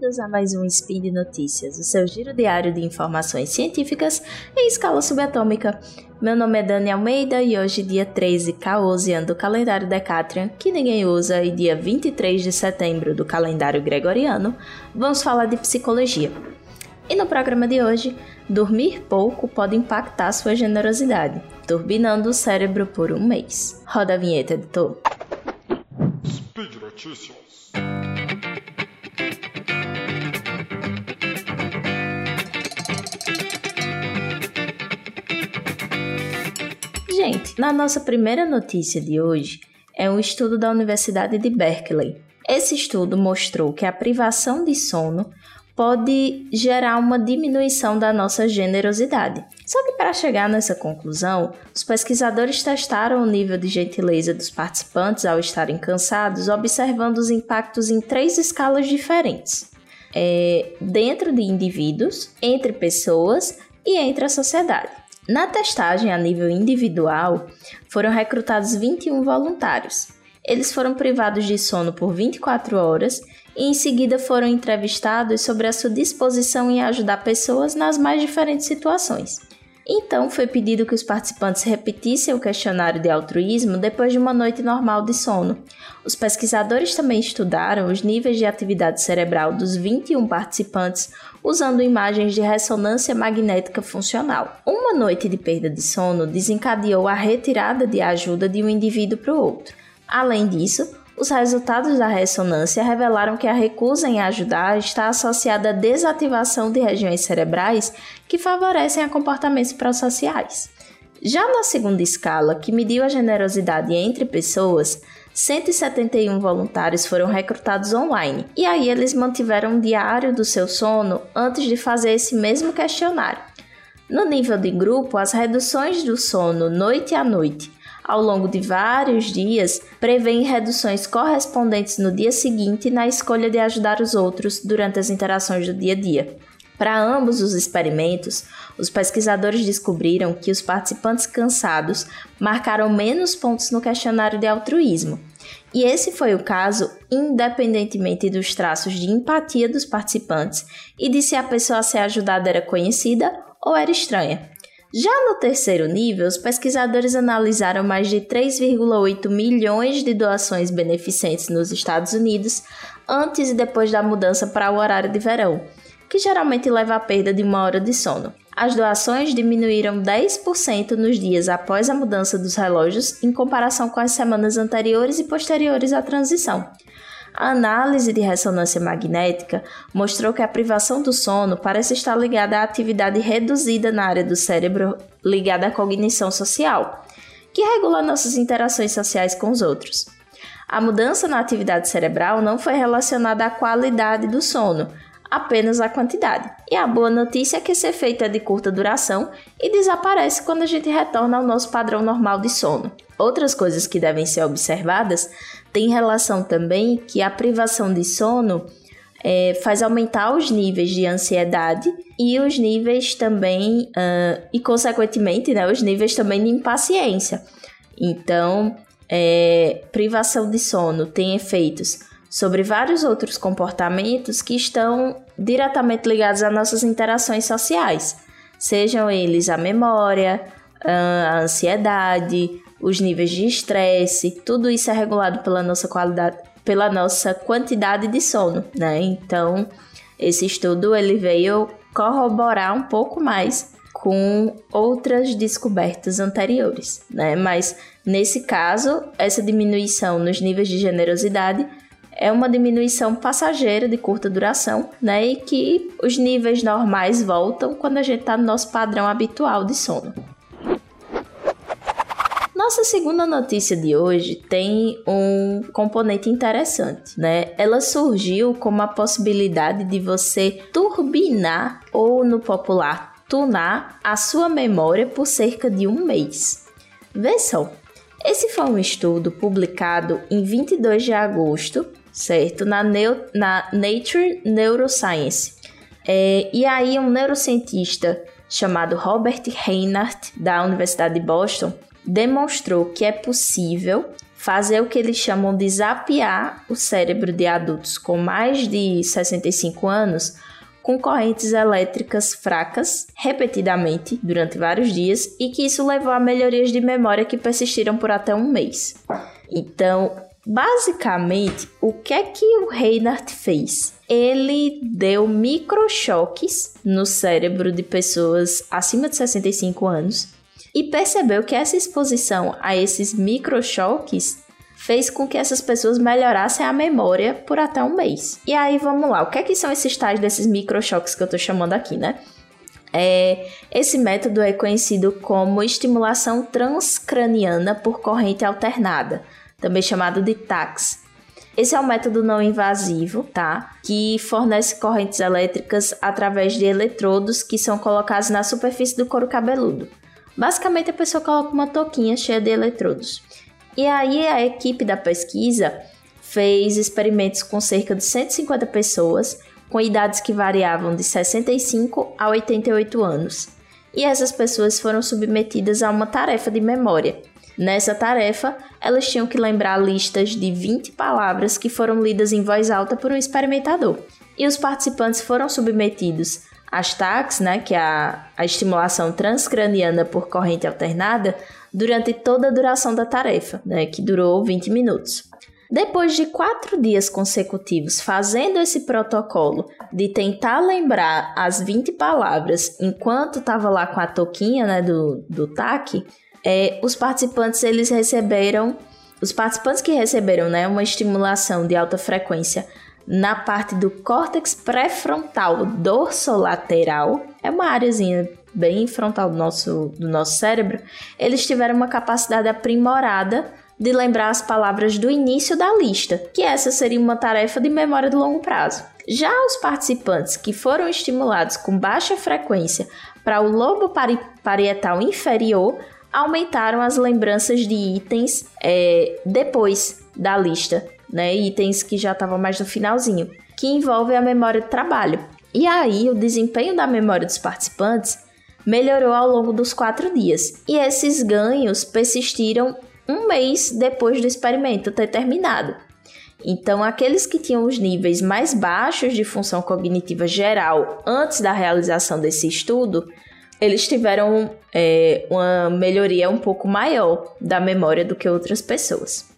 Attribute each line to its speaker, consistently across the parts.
Speaker 1: bem-vindos a mais um Spin de Notícias, o seu giro diário de informações científicas em escala subatômica. Meu nome é Dani Almeida e hoje, dia 13 Caosian do calendário Decatrian, que ninguém usa, e dia 23 de setembro do calendário Gregoriano, vamos falar de psicologia. E no programa de hoje, dormir pouco pode impactar sua generosidade, turbinando o cérebro por um mês. Roda a vinheta, editor. Speed Notícias. Na nossa primeira notícia de hoje é um estudo da Universidade de Berkeley. Esse estudo mostrou que a privação de sono pode gerar uma diminuição da nossa generosidade. Só que para chegar nessa conclusão, os pesquisadores testaram o nível de gentileza dos participantes ao estarem cansados, observando os impactos em três escalas diferentes: é, dentro de indivíduos, entre pessoas e entre a sociedade. Na testagem a nível individual, foram recrutados 21 voluntários. Eles foram privados de sono por 24 horas e em seguida foram entrevistados sobre a sua disposição em ajudar pessoas nas mais diferentes situações. Então foi pedido que os participantes repetissem o questionário de altruísmo depois de uma noite normal de sono. Os pesquisadores também estudaram os níveis de atividade cerebral dos 21 participantes usando imagens de ressonância magnética funcional. Uma noite de perda de sono desencadeou a retirada de ajuda de um indivíduo para o outro. Além disso, os resultados da ressonância revelaram que a recusa em ajudar está associada à desativação de regiões cerebrais que favorecem a comportamentos prosociais. Já na segunda escala, que mediu a generosidade entre pessoas, 171 voluntários foram recrutados online, e aí eles mantiveram um diário do seu sono antes de fazer esse mesmo questionário. No nível de grupo, as reduções do sono noite a noite ao longo de vários dias prevêem reduções correspondentes no dia seguinte na escolha de ajudar os outros durante as interações do dia a dia. Para ambos os experimentos, os pesquisadores descobriram que os participantes cansados marcaram menos pontos no questionário de altruísmo. E esse foi o caso independentemente dos traços de empatia dos participantes e de se a pessoa a ser ajudada era conhecida ou era estranha. Já no terceiro nível, os pesquisadores analisaram mais de 3,8 milhões de doações beneficentes nos Estados Unidos antes e depois da mudança para o horário de verão, que geralmente leva à perda de uma hora de sono. As doações diminuíram 10% nos dias após a mudança dos relógios em comparação com as semanas anteriores e posteriores à transição. A análise de ressonância magnética mostrou que a privação do sono parece estar ligada à atividade reduzida na área do cérebro ligada à cognição social, que regula nossas interações sociais com os outros. A mudança na atividade cerebral não foi relacionada à qualidade do sono, apenas a quantidade. E a boa notícia é que esse efeito é de curta duração e desaparece quando a gente retorna ao nosso padrão normal de sono. Outras coisas que devem ser observadas têm relação também que a privação de sono é, faz aumentar os níveis de ansiedade e os níveis também, uh, e consequentemente, né, os níveis também de impaciência. Então, é, privação de sono tem efeitos sobre vários outros comportamentos que estão diretamente ligados às nossas interações sociais, sejam eles a memória, a ansiedade, os níveis de estresse, tudo isso é regulado pela nossa qualidade, pela nossa quantidade de sono, né? Então, esse estudo ele veio corroborar um pouco mais com outras descobertas anteriores, né? Mas nesse caso, essa diminuição nos níveis de generosidade é uma diminuição passageira de curta duração, né? E que os níveis normais voltam quando a gente está no nosso padrão habitual de sono. Nossa segunda notícia de hoje tem um componente interessante, né? Ela surgiu como a possibilidade de você turbinar ou no popular tunar a sua memória por cerca de um mês. Vê só, esse foi um estudo publicado em 22 de agosto certo? Na, na Nature Neuroscience. É, e aí, um neurocientista chamado Robert Reinhardt, da Universidade de Boston, demonstrou que é possível fazer o que eles chamam de zapear o cérebro de adultos com mais de 65 anos com correntes elétricas fracas repetidamente durante vários dias e que isso levou a melhorias de memória que persistiram por até um mês. Então, basicamente, o que é que o Reinhardt fez? Ele deu microchoques no cérebro de pessoas acima de 65 anos e percebeu que essa exposição a esses microchoques fez com que essas pessoas melhorassem a memória por até um mês. E aí vamos lá, o que é que são esses tais desses microchoques que eu tô chamando aqui, né? É, esse método é conhecido como estimulação transcraniana por corrente alternada, também chamado de TACS. Esse é um método não invasivo, tá? Que fornece correntes elétricas através de eletrodos que são colocados na superfície do couro cabeludo. Basicamente, a pessoa coloca uma touquinha cheia de eletrodos. E aí a equipe da pesquisa fez experimentos com cerca de 150 pessoas com idades que variavam de 65 a 88 anos. E essas pessoas foram submetidas a uma tarefa de memória. Nessa tarefa, elas tinham que lembrar listas de 20 palavras que foram lidas em voz alta por um experimentador. E os participantes foram submetidos às TACs, né, que é a, a estimulação transcraniana por corrente alternada, durante toda a duração da tarefa, né, que durou 20 minutos. Depois de quatro dias consecutivos fazendo esse protocolo de tentar lembrar as 20 palavras enquanto estava lá com a toquinha né, do, do TAC, é, os participantes eles receberam, os participantes que receberam né, uma estimulação de alta frequência na parte do córtex pré-frontal dorsolateral, é uma áreazinha bem frontal do nosso, do nosso cérebro, eles tiveram uma capacidade aprimorada de lembrar as palavras do início da lista, que essa seria uma tarefa de memória de longo prazo. Já os participantes que foram estimulados com baixa frequência para o lobo parietal inferior aumentaram as lembranças de itens é, depois da lista, né? Itens que já estavam mais no finalzinho, que envolve a memória de trabalho. E aí o desempenho da memória dos participantes melhorou ao longo dos quatro dias, e esses ganhos persistiram um mês depois do experimento ter terminado. Então, aqueles que tinham os níveis mais baixos de função cognitiva geral antes da realização desse estudo, eles tiveram é, uma melhoria um pouco maior da memória do que outras pessoas.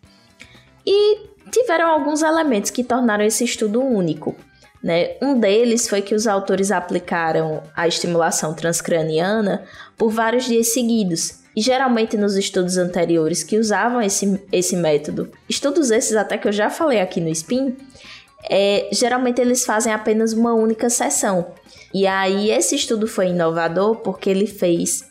Speaker 1: E tiveram alguns elementos que tornaram esse estudo único. Né? Um deles foi que os autores aplicaram a estimulação transcraniana por vários dias seguidos. E geralmente nos estudos anteriores que usavam esse, esse método, estudos esses até que eu já falei aqui no SPIN, é, geralmente eles fazem apenas uma única sessão. E aí esse estudo foi inovador porque ele fez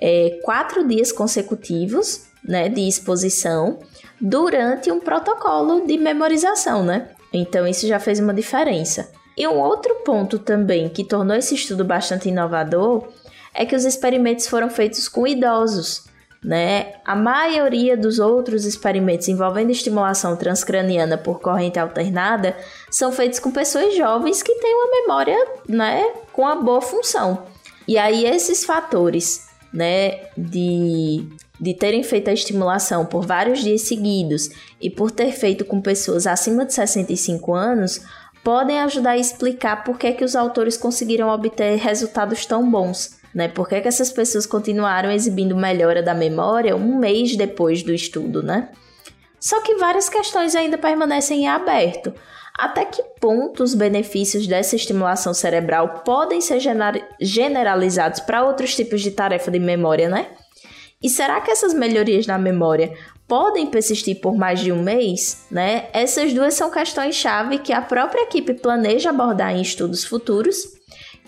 Speaker 1: é, quatro dias consecutivos né, de exposição durante um protocolo de memorização, né? Então isso já fez uma diferença. E um outro ponto também que tornou esse estudo bastante inovador é que os experimentos foram feitos com idosos. Né? A maioria dos outros experimentos envolvendo estimulação transcraniana por corrente alternada são feitos com pessoas jovens que têm uma memória né, com uma boa função. E aí esses fatores né, de, de terem feito a estimulação por vários dias seguidos e por ter feito com pessoas acima de 65 anos podem ajudar a explicar por que, que os autores conseguiram obter resultados tão bons. Né? Por que, que essas pessoas continuaram exibindo melhora da memória um mês depois do estudo, né? Só que várias questões ainda permanecem em aberto. Até que ponto os benefícios dessa estimulação cerebral podem ser generalizados para outros tipos de tarefa de memória, né? E será que essas melhorias na memória podem persistir por mais de um mês, né? Essas duas são questões-chave que a própria equipe planeja abordar em estudos futuros.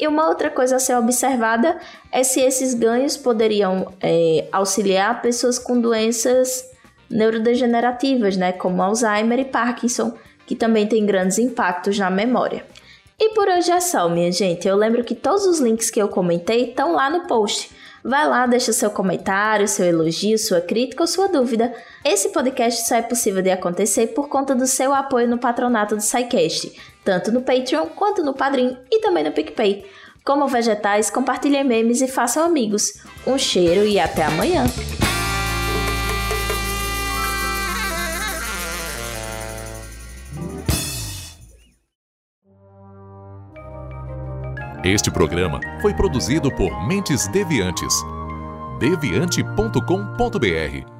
Speaker 1: E uma outra coisa a ser observada é se esses ganhos poderiam é, auxiliar pessoas com doenças neurodegenerativas, né, como Alzheimer e Parkinson, que também têm grandes impactos na memória. E por hoje é só, minha gente. Eu lembro que todos os links que eu comentei estão lá no post. Vai lá, deixa seu comentário, seu elogio, sua crítica ou sua dúvida. Esse podcast só é possível de acontecer por conta do seu apoio no patronato do SciCast, tanto no Patreon quanto no Padrim e também no PicPay. Comam vegetais, compartilhem memes e façam amigos. Um cheiro e até amanhã!
Speaker 2: Este programa foi produzido por Mentes Deviantes. deviante.com.br